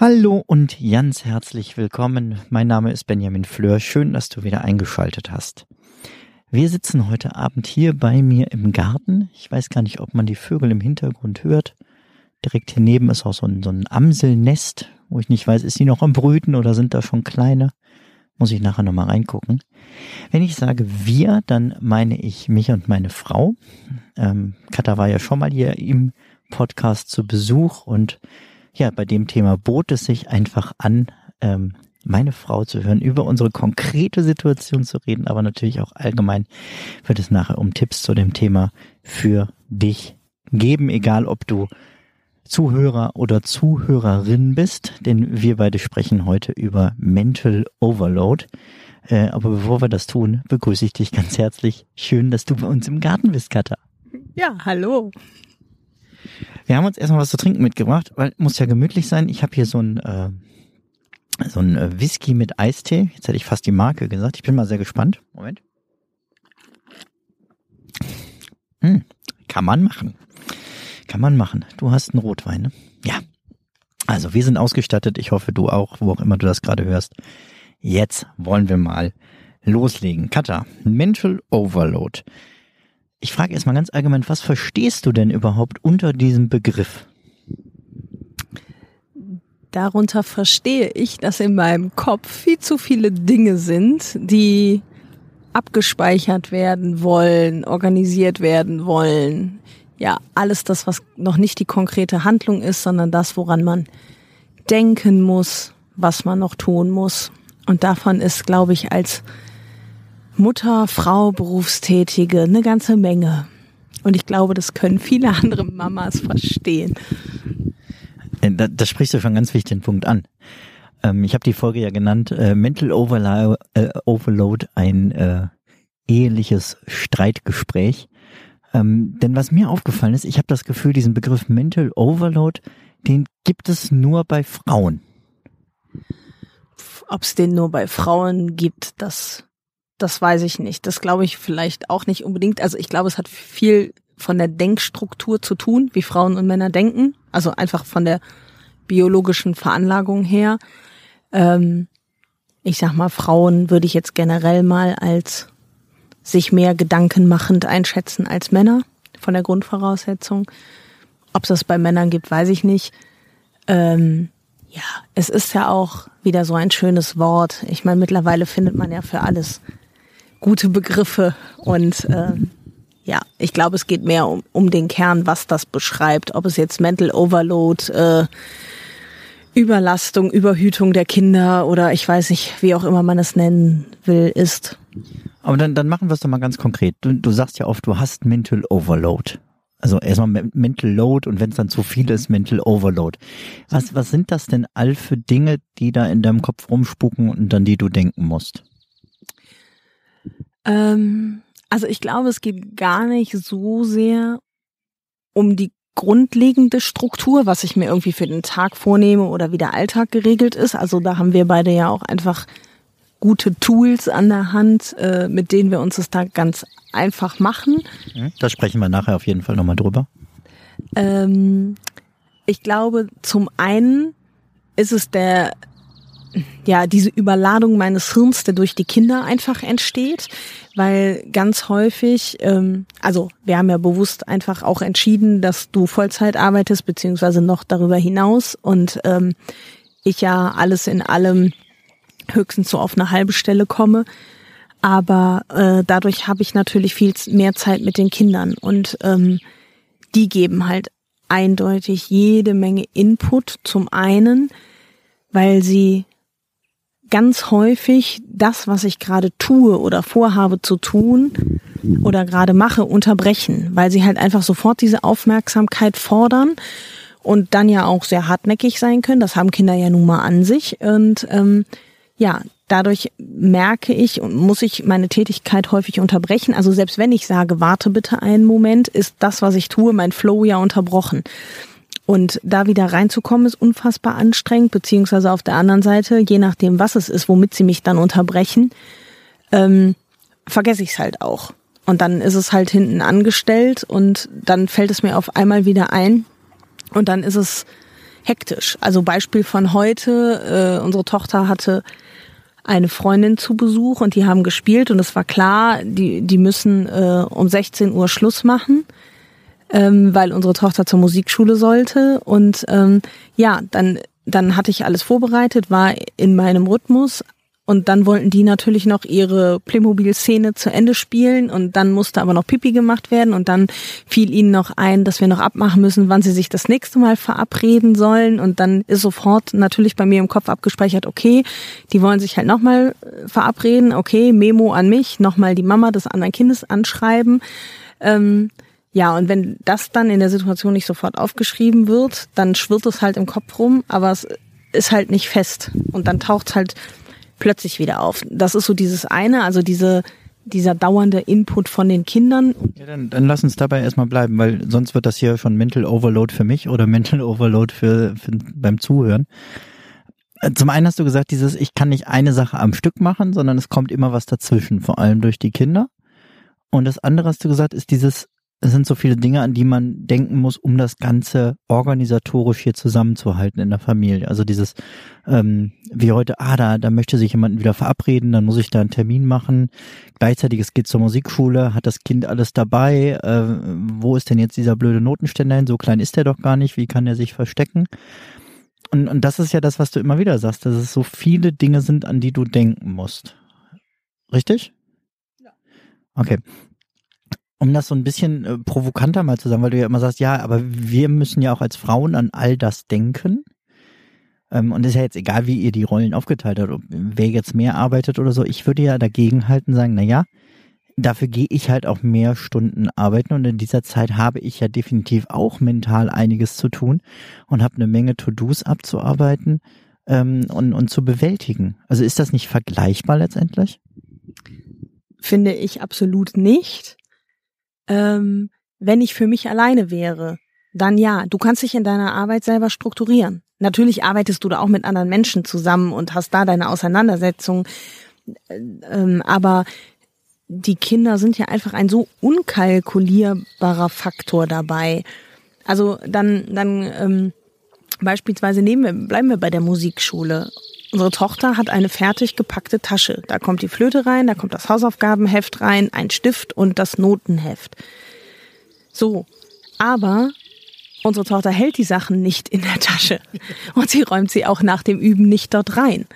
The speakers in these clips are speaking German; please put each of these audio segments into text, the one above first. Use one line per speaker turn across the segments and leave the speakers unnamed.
Hallo und ganz herzlich willkommen. Mein Name ist Benjamin Fleur. Schön, dass du wieder eingeschaltet hast. Wir sitzen heute Abend hier bei mir im Garten. Ich weiß gar nicht, ob man die Vögel im Hintergrund hört. Direkt hier neben ist auch so ein, so ein Amselnest, wo ich nicht weiß, ist die noch am Brüten oder sind da schon kleine? Muss ich nachher nochmal reingucken. Wenn ich sage wir, dann meine ich mich und meine Frau. Ähm, Katha war ja schon mal hier im Podcast zu Besuch und ja, bei dem Thema bot es sich einfach an, ähm, meine Frau zu hören, über unsere konkrete Situation zu reden, aber natürlich auch allgemein wird es nachher um Tipps zu dem Thema für dich geben, egal ob du Zuhörer oder Zuhörerin bist, denn wir beide sprechen heute über Mental Overload. Äh, aber bevor wir das tun, begrüße ich dich ganz herzlich. Schön, dass du bei uns im Garten bist, Katha.
Ja, hallo.
Wir haben uns erstmal was zu trinken mitgebracht, weil muss ja gemütlich sein. Ich habe hier so ein äh, so ein äh, Whisky mit Eistee. Jetzt hätte ich fast die Marke gesagt. Ich bin mal sehr gespannt. Moment. Hm, kann man machen. Kann man machen. Du hast einen Rotwein, ne? Ja. Also wir sind ausgestattet. Ich hoffe, du auch, wo auch immer du das gerade hörst. Jetzt wollen wir mal loslegen. Katha, Mental Overload. Ich frage erstmal ganz allgemein, was verstehst du denn überhaupt unter diesem Begriff?
Darunter verstehe ich, dass in meinem Kopf viel zu viele Dinge sind, die abgespeichert werden wollen, organisiert werden wollen. Ja, alles das, was noch nicht die konkrete Handlung ist, sondern das, woran man denken muss, was man noch tun muss. Und davon ist, glaube ich, als Mutter, Frau, Berufstätige eine ganze Menge. Und ich glaube, das können viele andere Mamas verstehen.
Äh, da, da sprichst du schon einen ganz wichtigen Punkt an. Ähm, ich habe die Folge ja genannt, äh, Mental Overload, äh, Overload ein äh, eheliches Streitgespräch. Ähm, denn was mir aufgefallen ist, ich habe das Gefühl, diesen Begriff Mental Overload, den gibt es nur bei Frauen.
Ob es den nur bei Frauen gibt, das, das weiß ich nicht. Das glaube ich vielleicht auch nicht unbedingt. Also ich glaube, es hat viel von der Denkstruktur zu tun, wie Frauen und Männer denken. Also einfach von der biologischen Veranlagung her. Ähm, ich sag mal, Frauen würde ich jetzt generell mal als sich mehr Gedanken machend einschätzen als Männer, von der Grundvoraussetzung. Ob es das bei Männern gibt, weiß ich nicht. Ähm, ja, es ist ja auch wieder so ein schönes Wort. Ich meine, mittlerweile findet man ja für alles gute Begriffe und äh, ja, ich glaube, es geht mehr um, um den Kern, was das beschreibt. Ob es jetzt Mental Overload, äh, Überlastung, Überhütung der Kinder oder ich weiß nicht, wie auch immer man es nennen will, ist.
Aber dann, dann machen wir es doch mal ganz konkret. Du, du sagst ja oft, du hast Mental Overload. Also erstmal Mental Load und wenn es dann zu viel ist, Mental Overload. Was, was sind das denn all für Dinge, die da in deinem Kopf rumspucken und an die du denken musst?
Ähm, also ich glaube, es geht gar nicht so sehr um die grundlegende Struktur, was ich mir irgendwie für den Tag vornehme oder wie der Alltag geregelt ist. Also da haben wir beide ja auch einfach gute Tools an der Hand, äh, mit denen wir uns das da ganz einfach machen.
Mhm. Da sprechen wir nachher auf jeden Fall nochmal drüber.
Ähm, ich glaube, zum einen ist es der ja, diese Überladung meines Hirns, der durch die Kinder einfach entsteht, weil ganz häufig, ähm, also wir haben ja bewusst einfach auch entschieden, dass du Vollzeit arbeitest, beziehungsweise noch darüber hinaus und ähm, ich ja alles in allem höchstens so auf eine halbe Stelle komme. Aber äh, dadurch habe ich natürlich viel mehr Zeit mit den Kindern und ähm, die geben halt eindeutig jede Menge Input zum einen, weil sie ganz häufig das, was ich gerade tue oder vorhabe zu tun, oder gerade mache, unterbrechen, weil sie halt einfach sofort diese Aufmerksamkeit fordern und dann ja auch sehr hartnäckig sein können. Das haben Kinder ja nun mal an sich. Und ähm, ja, dadurch merke ich und muss ich meine Tätigkeit häufig unterbrechen. Also selbst wenn ich sage, warte bitte einen Moment, ist das, was ich tue, mein Flow ja unterbrochen. Und da wieder reinzukommen, ist unfassbar anstrengend, beziehungsweise auf der anderen Seite, je nachdem, was es ist, womit sie mich dann unterbrechen, ähm, vergesse ich es halt auch. Und dann ist es halt hinten angestellt und dann fällt es mir auf einmal wieder ein und dann ist es hektisch. Also Beispiel von heute, äh, unsere Tochter hatte eine Freundin zu Besuch und die haben gespielt und es war klar, die, die müssen äh, um 16 Uhr Schluss machen, ähm, weil unsere Tochter zur Musikschule sollte. Und ähm, ja, dann, dann hatte ich alles vorbereitet, war in meinem Rhythmus, und dann wollten die natürlich noch ihre Playmobil-Szene zu Ende spielen und dann musste aber noch Pipi gemacht werden und dann fiel ihnen noch ein, dass wir noch abmachen müssen, wann sie sich das nächste Mal verabreden sollen und dann ist sofort natürlich bei mir im Kopf abgespeichert, okay, die wollen sich halt nochmal äh, verabreden, okay, Memo an mich, nochmal die Mama des anderen Kindes anschreiben. Ähm, ja, und wenn das dann in der Situation nicht sofort aufgeschrieben wird, dann schwirrt es halt im Kopf rum, aber es ist halt nicht fest. Und dann taucht halt plötzlich wieder auf. Das ist so dieses eine, also diese dieser dauernde Input von den Kindern.
Ja, dann, dann lass uns dabei erstmal bleiben, weil sonst wird das hier schon Mental Overload für mich oder Mental Overload für, für beim Zuhören. Äh, zum einen hast du gesagt, dieses, ich kann nicht eine Sache am Stück machen, sondern es kommt immer was dazwischen, vor allem durch die Kinder. Und das andere hast du gesagt, ist dieses, es sind so viele Dinge, an die man denken muss, um das Ganze organisatorisch hier zusammenzuhalten in der Familie. Also dieses, ähm, wie heute, ah, da, da möchte sich jemand wieder verabreden, dann muss ich da einen Termin machen. Gleichzeitig, es geht zur Musikschule, hat das Kind alles dabei, äh, wo ist denn jetzt dieser blöde Notenständer hin? So klein ist er doch gar nicht, wie kann er sich verstecken? Und, und das ist ja das, was du immer wieder sagst, dass es so viele Dinge sind, an die du denken musst. Richtig? Ja. Okay um das so ein bisschen äh, provokanter mal zu sagen, weil du ja immer sagst, ja, aber wir müssen ja auch als Frauen an all das denken. Ähm, und es ist ja jetzt egal, wie ihr die Rollen aufgeteilt habt, ob wer jetzt mehr arbeitet oder so. Ich würde ja dagegen halten, sagen, na ja, dafür gehe ich halt auch mehr Stunden arbeiten und in dieser Zeit habe ich ja definitiv auch mental einiges zu tun und habe eine Menge To-Dos abzuarbeiten ähm, und, und zu bewältigen. Also ist das nicht vergleichbar letztendlich?
Finde ich absolut nicht ähm, wenn ich für mich alleine wäre, dann ja, du kannst dich in deiner Arbeit selber strukturieren. Natürlich arbeitest du da auch mit anderen Menschen zusammen und hast da deine Auseinandersetzung. Ähm, aber die Kinder sind ja einfach ein so unkalkulierbarer Faktor dabei. Also dann, dann ähm, beispielsweise nehmen wir, bleiben wir bei der Musikschule. Unsere Tochter hat eine fertig gepackte Tasche. Da kommt die Flöte rein, da kommt das Hausaufgabenheft rein, ein Stift und das Notenheft. So. Aber unsere Tochter hält die Sachen nicht in der Tasche. Und sie räumt sie auch nach dem Üben nicht dort rein.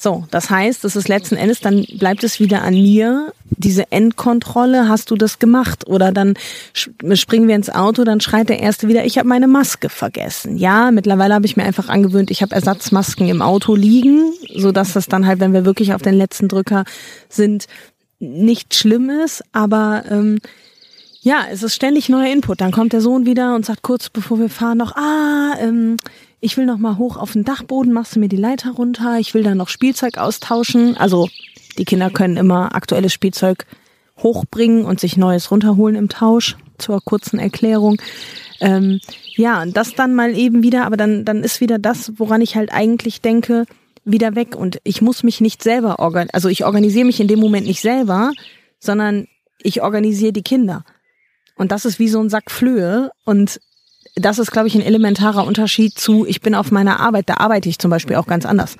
So, das heißt, das ist letzten Endes, dann bleibt es wieder an mir, diese Endkontrolle, hast du das gemacht? Oder dann springen wir ins Auto, dann schreit der Erste wieder, ich habe meine Maske vergessen. Ja, mittlerweile habe ich mir einfach angewöhnt, ich habe Ersatzmasken im Auto liegen, so dass das dann halt, wenn wir wirklich auf den letzten Drücker sind, nicht schlimm ist, aber ähm, ja, es ist ständig neuer Input. Dann kommt der Sohn wieder und sagt kurz bevor wir fahren noch, ah, ähm, ich will noch mal hoch auf den Dachboden, machst du mir die Leiter runter, ich will da noch Spielzeug austauschen. Also die Kinder können immer aktuelles Spielzeug hochbringen und sich Neues runterholen im Tausch, zur kurzen Erklärung. Ähm, ja, und das dann mal eben wieder, aber dann, dann ist wieder das, woran ich halt eigentlich denke, wieder weg. Und ich muss mich nicht selber organisieren, also ich organisiere mich in dem Moment nicht selber, sondern ich organisiere die Kinder. Und das ist wie so ein Sack Flöhe. Und das ist, glaube ich, ein elementarer Unterschied zu, ich bin auf meiner Arbeit, da arbeite ich zum Beispiel auch ganz anders.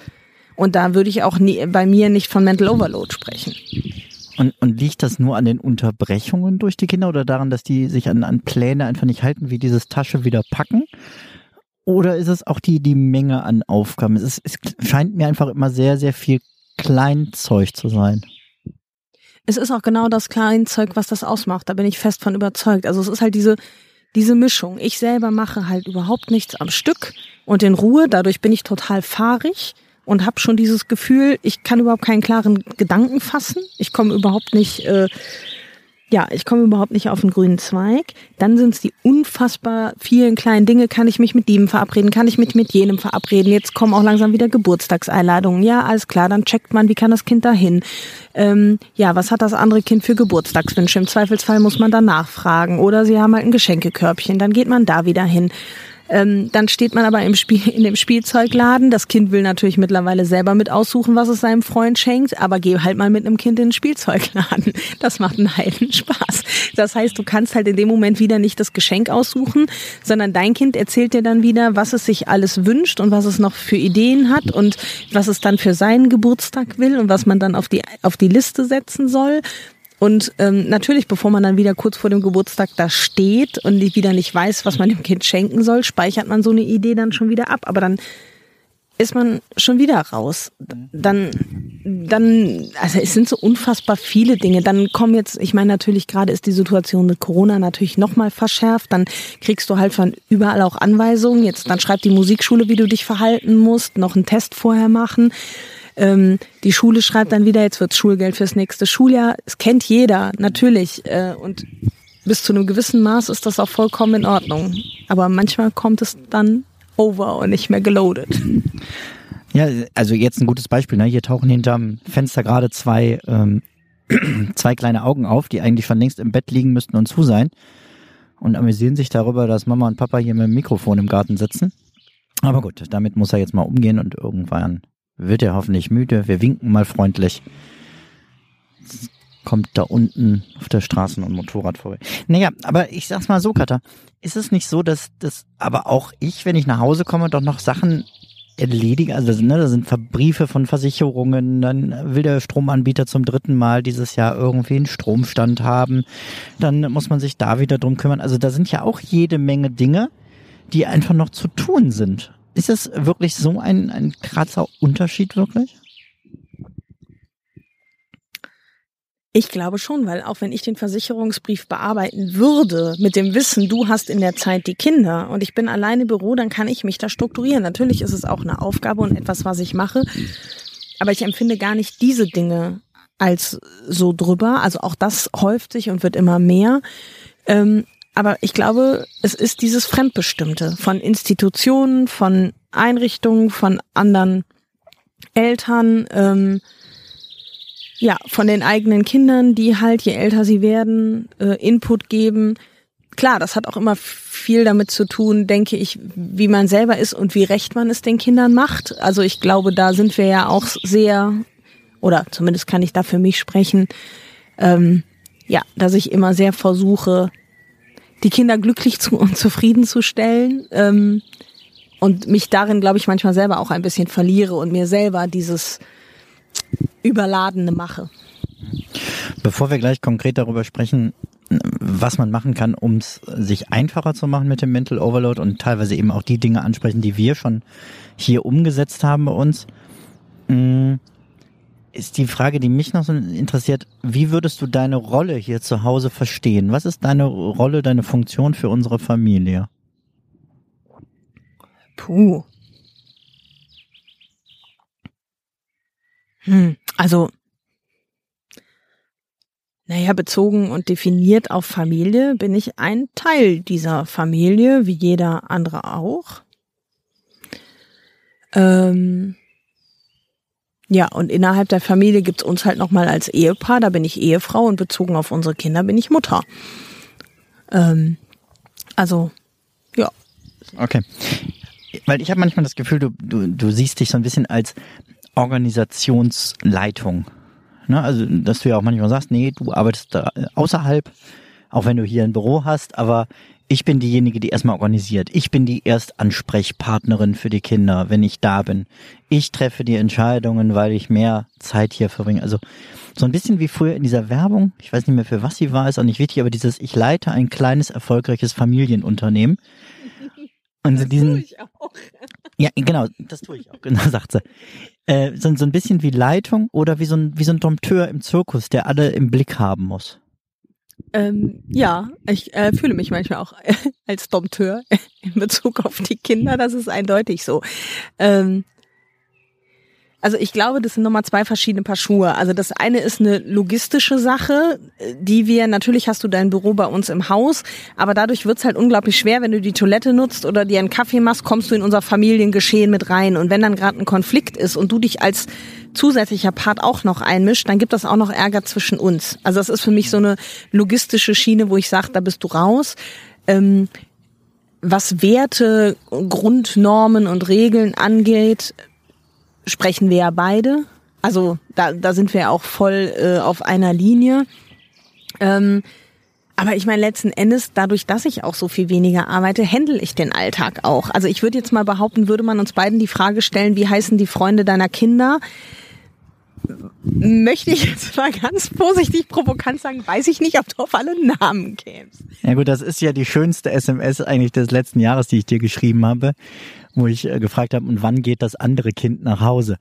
Und da würde ich auch nie, bei mir nicht von Mental Overload sprechen.
Und, und liegt das nur an den Unterbrechungen durch die Kinder oder daran, dass die sich an, an Pläne einfach nicht halten, wie dieses Tasche wieder packen? Oder ist es auch die, die Menge an Aufgaben? Es, ist, es scheint mir einfach immer sehr, sehr viel Kleinzeug zu sein.
Es ist auch genau das Kleinzeug, was das ausmacht. Da bin ich fest von überzeugt. Also es ist halt diese, diese Mischung. Ich selber mache halt überhaupt nichts am Stück und in Ruhe. Dadurch bin ich total fahrig und habe schon dieses Gefühl, ich kann überhaupt keinen klaren Gedanken fassen. Ich komme überhaupt nicht, äh, ja, ich komme überhaupt nicht auf den grünen Zweig. Dann sind es die unfassbar vielen kleinen Dinge. Kann ich mich mit dem verabreden? Kann ich mich mit jenem verabreden? Jetzt kommen auch langsam wieder Geburtstagseinladungen. Ja, alles klar. Dann checkt man, wie kann das Kind dahin? Ähm, ja, was hat das andere Kind für Geburtstagswünsche? Im Zweifelsfall muss man da nachfragen. Oder sie haben halt ein Geschenkekörbchen. Dann geht man da wieder hin. Ähm, dann steht man aber im Spiel, in dem Spielzeugladen. Das Kind will natürlich mittlerweile selber mit aussuchen, was es seinem Freund schenkt, aber geh halt mal mit einem Kind in den Spielzeugladen. Das macht einen heiden Spaß. Das heißt, du kannst halt in dem Moment wieder nicht das Geschenk aussuchen, sondern dein Kind erzählt dir dann wieder, was es sich alles wünscht und was es noch für Ideen hat und was es dann für seinen Geburtstag will und was man dann auf die, auf die Liste setzen soll. Und ähm, natürlich, bevor man dann wieder kurz vor dem Geburtstag da steht und wieder nicht weiß, was man dem Kind schenken soll, speichert man so eine Idee dann schon wieder ab. Aber dann ist man schon wieder raus. Dann, dann, also es sind so unfassbar viele Dinge. Dann kommen jetzt, ich meine natürlich gerade ist die Situation mit Corona natürlich nochmal verschärft. Dann kriegst du halt von überall auch Anweisungen. Jetzt, dann schreibt die Musikschule, wie du dich verhalten musst, noch einen Test vorher machen. Ähm, die Schule schreibt dann wieder, jetzt wird Schulgeld fürs nächste Schuljahr. Es kennt jeder, natürlich. Äh, und bis zu einem gewissen Maß ist das auch vollkommen in Ordnung. Aber manchmal kommt es dann over und nicht mehr geloadet.
Ja, also jetzt ein gutes Beispiel. Ne? Hier tauchen hinterm Fenster gerade zwei, ähm, zwei kleine Augen auf, die eigentlich schon längst im Bett liegen müssten und zu sein. Und amüsieren sich darüber, dass Mama und Papa hier mit dem Mikrofon im Garten sitzen. Aber gut, damit muss er jetzt mal umgehen und irgendwann wird er hoffentlich müde. Wir winken mal freundlich. Kommt da unten auf der Straße ein Motorrad vorbei. Naja, aber ich sag's mal so, Katha. Ist es nicht so, dass das aber auch ich, wenn ich nach Hause komme, doch noch Sachen erledige? Also ne, da sind Briefe von Versicherungen, dann will der Stromanbieter zum dritten Mal dieses Jahr irgendwie einen Stromstand haben. Dann muss man sich da wieder drum kümmern. Also da sind ja auch jede Menge Dinge, die einfach noch zu tun sind. Ist es wirklich so ein, ein krasser Unterschied wirklich?
Ich glaube schon, weil auch wenn ich den Versicherungsbrief bearbeiten würde, mit dem Wissen, du hast in der Zeit die Kinder und ich bin alleine im Büro, dann kann ich mich da strukturieren. Natürlich ist es auch eine Aufgabe und etwas, was ich mache, aber ich empfinde gar nicht diese Dinge als so drüber. Also auch das häuft sich und wird immer mehr. Ähm, aber ich glaube, es ist dieses Fremdbestimmte von Institutionen, von Einrichtungen, von anderen Eltern, ähm, ja, von den eigenen Kindern, die halt, je älter sie werden, äh, Input geben. Klar, das hat auch immer viel damit zu tun, denke ich, wie man selber ist und wie recht man es den Kindern macht. Also ich glaube, da sind wir ja auch sehr, oder zumindest kann ich da für mich sprechen, ähm, ja, dass ich immer sehr versuche, die Kinder glücklich zu und zufrieden zu stellen. Ähm, und mich darin, glaube ich, manchmal selber auch ein bisschen verliere und mir selber dieses Überladene mache.
Bevor wir gleich konkret darüber sprechen, was man machen kann, um es sich einfacher zu machen mit dem Mental Overload und teilweise eben auch die Dinge ansprechen, die wir schon hier umgesetzt haben bei uns, mm, ist die Frage, die mich noch so interessiert, wie würdest du deine Rolle hier zu Hause verstehen? Was ist deine Rolle, deine Funktion für unsere Familie?
Puh. Hm, also, naja, bezogen und definiert auf Familie bin ich ein Teil dieser Familie, wie jeder andere auch. Ähm, ja, und innerhalb der Familie gibt's uns halt nochmal als Ehepaar, da bin ich Ehefrau und bezogen auf unsere Kinder bin ich Mutter. Ähm, also, ja.
Okay. Weil ich habe manchmal das Gefühl, du, du, du siehst dich so ein bisschen als Organisationsleitung. Ne? Also, dass du ja auch manchmal sagst, nee, du arbeitest da außerhalb, auch wenn du hier ein Büro hast, aber ich bin diejenige, die erstmal organisiert. Ich bin die Erstansprechpartnerin für die Kinder, wenn ich da bin. Ich treffe die Entscheidungen, weil ich mehr Zeit hier verbringe. Also so ein bisschen wie früher in dieser Werbung. Ich weiß nicht mehr für was sie war, ist auch nicht wichtig, aber dieses, ich leite ein kleines, erfolgreiches Familienunternehmen. Und das diesen, tue ich auch. Ja, genau, das tue ich auch, genau, sagt sie. Äh, so, so ein bisschen wie Leitung oder wie so ein, wie so ein Dompteur im Zirkus, der alle im Blick haben muss.
Ähm, ja, ich äh, fühle mich manchmal auch äh, als Dompteur in Bezug auf die Kinder, das ist eindeutig so. Ähm, Also ich glaube, das sind nochmal zwei verschiedene Paar Schuhe. Also das eine ist eine logistische Sache, die wir, natürlich hast du dein Büro bei uns im Haus, aber dadurch wird's halt unglaublich schwer, wenn du die Toilette nutzt oder dir einen Kaffee machst, kommst du in unser Familiengeschehen mit rein. Und wenn dann gerade ein Konflikt ist und du dich als zusätzlicher Part auch noch einmischt, dann gibt das auch noch Ärger zwischen uns. Also das ist für mich so eine logistische Schiene, wo ich sage, da bist du raus. Ähm, was Werte, Grundnormen und Regeln angeht, sprechen wir ja beide. Also da, da sind wir auch voll äh, auf einer Linie. Ähm, aber ich meine, letzten Endes, dadurch, dass ich auch so viel weniger arbeite, händel ich den Alltag auch. Also ich würde jetzt mal behaupten, würde man uns beiden die Frage stellen, wie heißen die Freunde deiner Kinder? Möchte ich jetzt mal ganz vorsichtig provokant sagen, weiß ich nicht, ob du auf alle Namen kämst.
Ja gut, das ist ja die schönste SMS eigentlich des letzten Jahres, die ich dir geschrieben habe wo ich äh, gefragt habe, und wann geht das andere Kind nach Hause?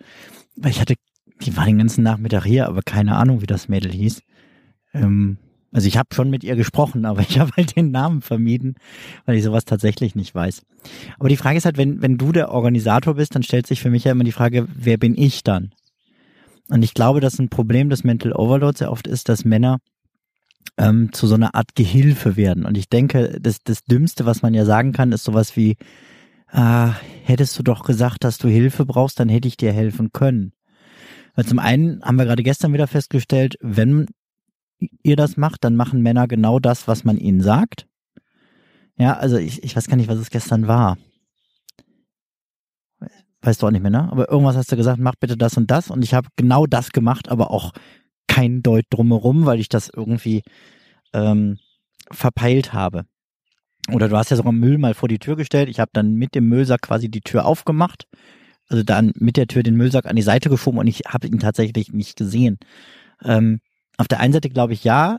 Weil ich hatte, die war den ganzen Nachmittag hier, aber keine Ahnung, wie das Mädel hieß. Ähm, also ich habe schon mit ihr gesprochen, aber ich habe halt den Namen vermieden, weil ich sowas tatsächlich nicht weiß. Aber die Frage ist halt, wenn, wenn du der Organisator bist, dann stellt sich für mich ja immer die Frage, wer bin ich dann? Und ich glaube, dass ein Problem des Mental Overload sehr oft ist, dass Männer ähm, zu so einer Art Gehilfe werden. Und ich denke, das, das Dümmste, was man ja sagen kann, ist sowas wie, ah, hättest du doch gesagt, dass du Hilfe brauchst, dann hätte ich dir helfen können. Weil zum einen haben wir gerade gestern wieder festgestellt, wenn ihr das macht, dann machen Männer genau das, was man ihnen sagt. Ja, also ich, ich weiß gar nicht, was es gestern war. Weißt du auch nicht mehr, ne? Aber irgendwas hast du gesagt, mach bitte das und das. Und ich habe genau das gemacht, aber auch kein Deut drumherum, weil ich das irgendwie ähm, verpeilt habe. Oder du hast ja sogar Müll mal vor die Tür gestellt. Ich habe dann mit dem Müllsack quasi die Tür aufgemacht. Also dann mit der Tür den Müllsack an die Seite geschoben und ich habe ihn tatsächlich nicht gesehen. Ähm, auf der einen Seite glaube ich, ja,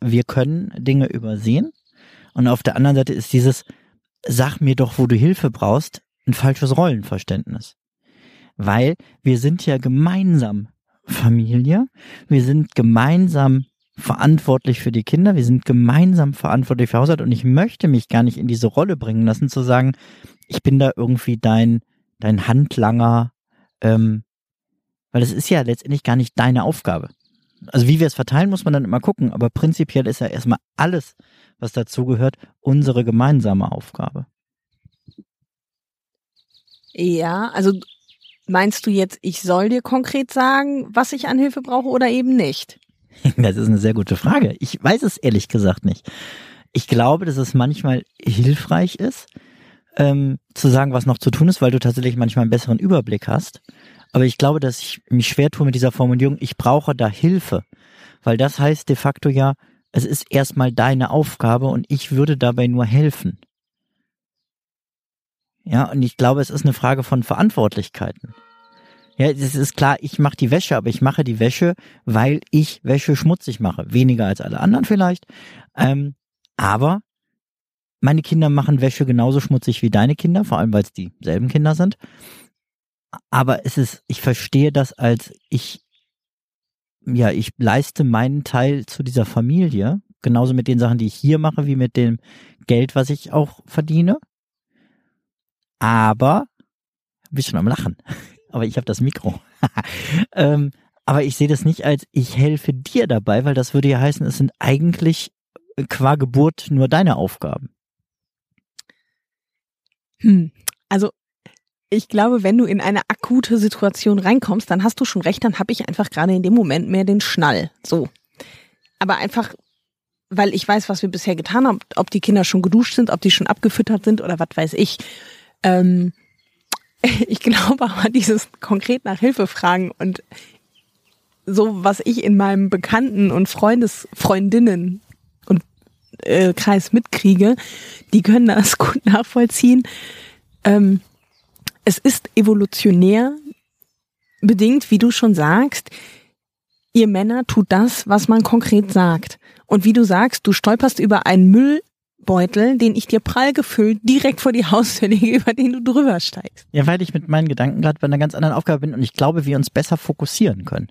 wir können Dinge übersehen. Und auf der anderen Seite ist dieses, sag mir doch, wo du Hilfe brauchst, ein falsches Rollenverständnis. Weil wir sind ja gemeinsam Familie. Wir sind gemeinsam verantwortlich für die Kinder, wir sind gemeinsam verantwortlich für Haushalt und ich möchte mich gar nicht in diese Rolle bringen lassen, zu sagen, ich bin da irgendwie dein, dein Handlanger, ähm, weil es ist ja letztendlich gar nicht deine Aufgabe. Also wie wir es verteilen, muss man dann immer gucken, aber prinzipiell ist ja erstmal alles, was dazugehört, unsere gemeinsame Aufgabe.
Ja, also meinst du jetzt, ich soll dir konkret sagen, was ich an Hilfe brauche oder eben nicht?
Das ist eine sehr gute Frage. Ich weiß es ehrlich gesagt nicht. Ich glaube, dass es manchmal hilfreich ist, ähm, zu sagen, was noch zu tun ist, weil du tatsächlich manchmal einen besseren Überblick hast. Aber ich glaube, dass ich mich schwer tue mit dieser Formulierung, ich brauche da Hilfe. Weil das heißt de facto ja, es ist erstmal deine Aufgabe und ich würde dabei nur helfen. Ja, und ich glaube, es ist eine Frage von Verantwortlichkeiten. Ja, es ist klar, ich mache die Wäsche, aber ich mache die Wäsche, weil ich Wäsche schmutzig mache. Weniger als alle anderen vielleicht. Ähm, aber meine Kinder machen Wäsche genauso schmutzig wie deine Kinder, vor allem weil es dieselben Kinder sind. Aber es ist, ich verstehe das als ich, ja, ich leiste meinen Teil zu dieser Familie, genauso mit den Sachen, die ich hier mache, wie mit dem Geld, was ich auch verdiene. Aber, bist schon am Lachen aber ich habe das Mikro. ähm, aber ich sehe das nicht als ich helfe dir dabei, weil das würde ja heißen, es sind eigentlich äh, qua Geburt nur deine Aufgaben.
Hm. Also ich glaube, wenn du in eine akute Situation reinkommst, dann hast du schon recht, dann habe ich einfach gerade in dem Moment mehr den Schnall. So. Aber einfach, weil ich weiß, was wir bisher getan haben, ob die Kinder schon geduscht sind, ob die schon abgefüttert sind oder was weiß ich. Ähm, ich glaube aber dieses konkret nach Hilfe fragen und so, was ich in meinem Bekannten- und Freundes, Freundinnen und äh, Kreis mitkriege, die können das gut nachvollziehen. Ähm, es ist evolutionär bedingt, wie du schon sagst, ihr Männer tut das, was man konkret sagt. Und wie du sagst, du stolperst über einen Müll Beutel, den ich dir prall gefüllt direkt vor die Haustür lege, über den du drüber steigst.
Ja, weil ich mit meinen Gedanken gerade bei einer ganz anderen Aufgabe bin und ich glaube, wir uns besser fokussieren können.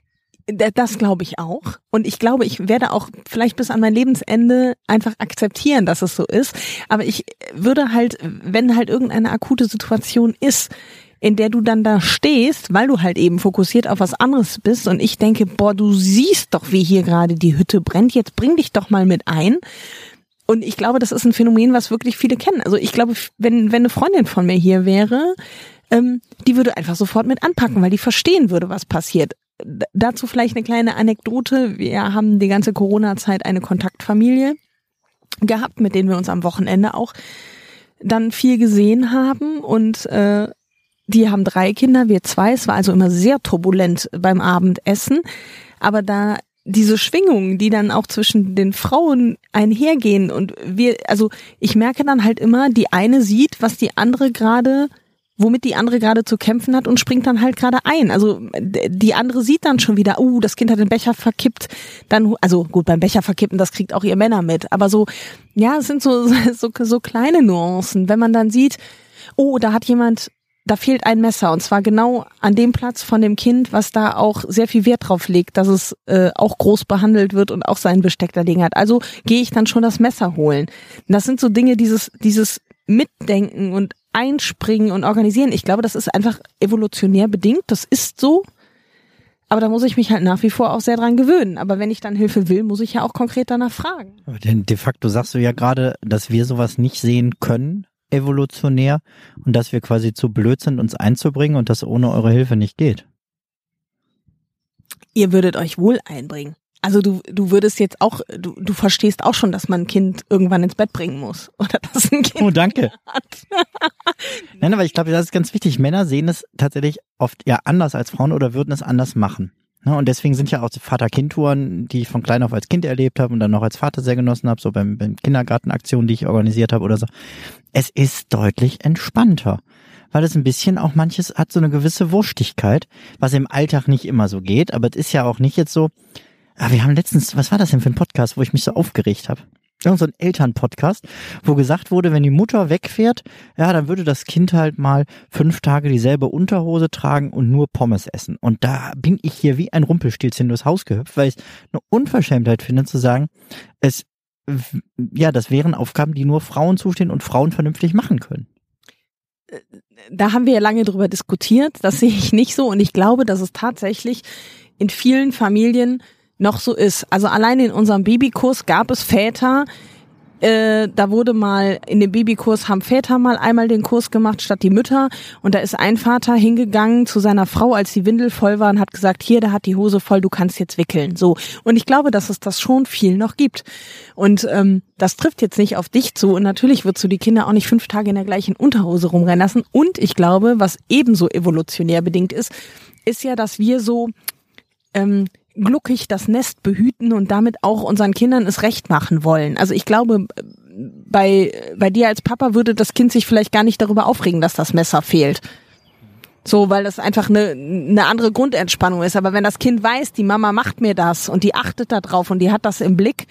Das glaube ich auch. Und ich glaube, ich werde auch vielleicht bis an mein Lebensende einfach akzeptieren, dass es so ist. Aber ich würde halt, wenn halt irgendeine akute Situation ist, in der du dann da stehst, weil du halt eben fokussiert auf was anderes bist und ich denke, boah, du siehst doch, wie hier gerade die Hütte brennt, jetzt bring dich doch mal mit ein. Und ich glaube, das ist ein Phänomen, was wirklich viele kennen. Also ich glaube, wenn, wenn eine Freundin von mir hier wäre, ähm, die würde einfach sofort mit anpacken, weil die verstehen würde, was passiert. Dazu vielleicht eine kleine Anekdote. Wir haben die ganze Corona-Zeit eine Kontaktfamilie gehabt, mit denen wir uns am Wochenende auch dann viel gesehen haben und äh, die haben drei Kinder, wir zwei. Es war also immer sehr turbulent beim Abendessen. Aber da diese Schwingungen, die dann auch zwischen den Frauen einhergehen und wir, also ich merke dann halt immer, die eine sieht, was die andere gerade womit die andere gerade zu kämpfen hat und springt dann halt gerade ein. Also die andere sieht dann schon wieder, uh, das Kind hat den Becher verkippt. Dann, also gut, beim Becher verkippen, das kriegt auch ihr Männer mit. Aber so, ja, es sind so, so, so kleine Nuancen. Wenn man dann sieht, oh, da hat jemand, da fehlt ein Messer und zwar genau an dem Platz von dem Kind, was da auch sehr viel Wert drauf legt, dass es äh, auch groß behandelt wird und auch sein Besteck da liegen hat. Also gehe ich dann schon das Messer holen. Das sind so Dinge, dieses, dieses Mitdenken und einspringen und organisieren. Ich glaube, das ist einfach evolutionär bedingt. Das ist so. Aber da muss ich mich halt nach wie vor auch sehr dran gewöhnen. Aber wenn ich dann Hilfe will, muss ich ja auch konkret danach fragen.
Denn de facto sagst du ja gerade, dass wir sowas nicht sehen können, evolutionär, und dass wir quasi zu blöd sind, uns einzubringen und das ohne eure Hilfe nicht geht.
Ihr würdet euch wohl einbringen. Also du, du würdest jetzt auch, du, du verstehst auch schon, dass man ein Kind irgendwann ins Bett bringen muss. Oder dass ein Kind
Oh, danke. Hat. Nein, aber ich glaube, das ist ganz wichtig. Männer sehen es tatsächlich oft ja anders als Frauen oder würden es anders machen. Ne, und deswegen sind ja auch die Vater-Kind-Touren, die ich von klein auf als Kind erlebt habe und dann noch als Vater sehr genossen habe, so beim, beim Kindergartenaktionen, die ich organisiert habe oder so. Es ist deutlich entspannter weil es ein bisschen auch manches hat so eine gewisse Wurstigkeit, was im Alltag nicht immer so geht, aber es ist ja auch nicht jetzt so, Ah, wir haben letztens, was war das denn für ein Podcast, wo ich mich so aufgeregt habe? Irgend so ein Elternpodcast, wo gesagt wurde, wenn die Mutter wegfährt, ja, dann würde das Kind halt mal fünf Tage dieselbe Unterhose tragen und nur Pommes essen. Und da bin ich hier wie ein Rumpelstilzchen durchs Haus gehüpft, weil ich eine Unverschämtheit finde zu sagen, es, ja, das wären Aufgaben, die nur Frauen zustehen und Frauen vernünftig machen können.
Da haben wir ja lange drüber diskutiert. Das sehe ich nicht so. Und ich glaube, dass es tatsächlich in vielen Familien noch so ist. Also allein in unserem Babykurs gab es Väter, äh, da wurde mal in dem Babykurs haben Väter mal einmal den Kurs gemacht statt die Mütter. Und da ist ein Vater hingegangen zu seiner Frau, als die Windel voll war und hat gesagt, hier, der hat die Hose voll, du kannst jetzt wickeln. So. Und ich glaube, dass es das schon viel noch gibt. Und ähm, das trifft jetzt nicht auf dich zu. Und natürlich wirst du die Kinder auch nicht fünf Tage in der gleichen Unterhose rumrennen lassen und ich glaube, was ebenso evolutionär bedingt ist, ist ja, dass wir so ähm, gluckig das Nest behüten und damit auch unseren Kindern es recht machen wollen. Also ich glaube, bei, bei dir als Papa würde das Kind sich vielleicht gar nicht darüber aufregen, dass das Messer fehlt. So, weil das einfach eine, eine andere Grundentspannung ist. Aber wenn das Kind weiß, die Mama macht mir das und die achtet da drauf und die hat das im Blick,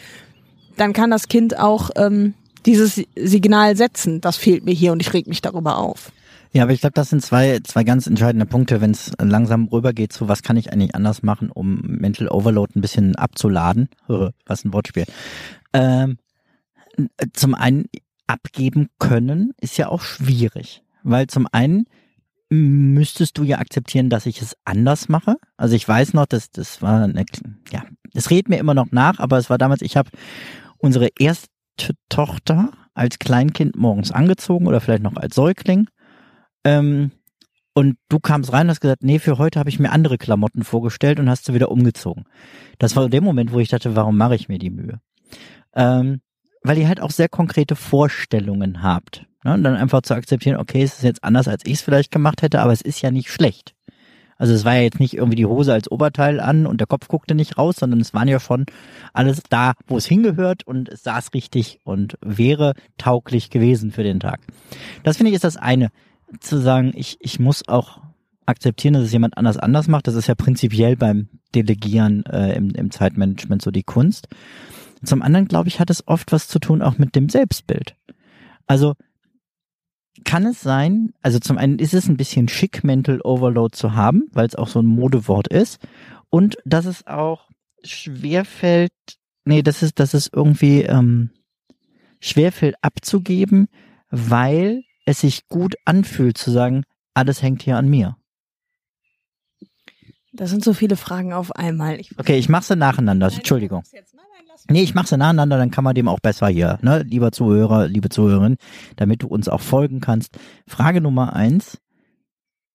dann kann das Kind auch ähm, dieses Signal setzen, das fehlt mir hier und ich reg mich darüber auf.
Ja, aber ich glaube, das sind zwei, zwei ganz entscheidende Punkte, wenn es langsam rübergeht zu, was kann ich eigentlich anders machen, um Mental Overload ein bisschen abzuladen. was ein Wortspiel. Ähm, zum einen abgeben können ist ja auch schwierig, weil zum einen müsstest du ja akzeptieren, dass ich es anders mache. Also ich weiß noch, dass das war eine, ja, es redet mir immer noch nach, aber es war damals, ich habe unsere erste Tochter als Kleinkind morgens angezogen oder vielleicht noch als Säugling ähm, und du kamst rein und hast gesagt, nee, für heute habe ich mir andere Klamotten vorgestellt und hast sie wieder umgezogen. Das war der Moment, wo ich dachte, warum mache ich mir die Mühe? Ähm, weil ihr halt auch sehr konkrete Vorstellungen habt. Ne? Und dann einfach zu akzeptieren, okay, es ist jetzt anders, als ich es vielleicht gemacht hätte, aber es ist ja nicht schlecht. Also es war ja jetzt nicht irgendwie die Hose als Oberteil an und der Kopf guckte nicht raus, sondern es waren ja schon alles da, wo es hingehört und es saß richtig und wäre tauglich gewesen für den Tag. Das finde ich ist das eine zu sagen, ich, ich muss auch akzeptieren, dass es jemand anders anders macht. Das ist ja prinzipiell beim Delegieren äh, im, im Zeitmanagement so die Kunst. Zum anderen, glaube ich, hat es oft was zu tun auch mit dem Selbstbild. Also kann es sein, also zum einen ist es ein bisschen schick, Mental Overload zu haben, weil es auch so ein Modewort ist. Und dass es auch schwerfällt, nee, das ist, dass es irgendwie ähm, schwerfällt abzugeben, weil es sich gut anfühlt zu sagen, alles hängt hier an mir?
Das sind so viele Fragen auf einmal. Ich
Okay, ich mache sie nacheinander. Entschuldigung. Nee, ich mache sie nacheinander, dann kann man dem auch besser hier, ne, lieber Zuhörer, liebe Zuhörerin, damit du uns auch folgen kannst. Frage Nummer eins.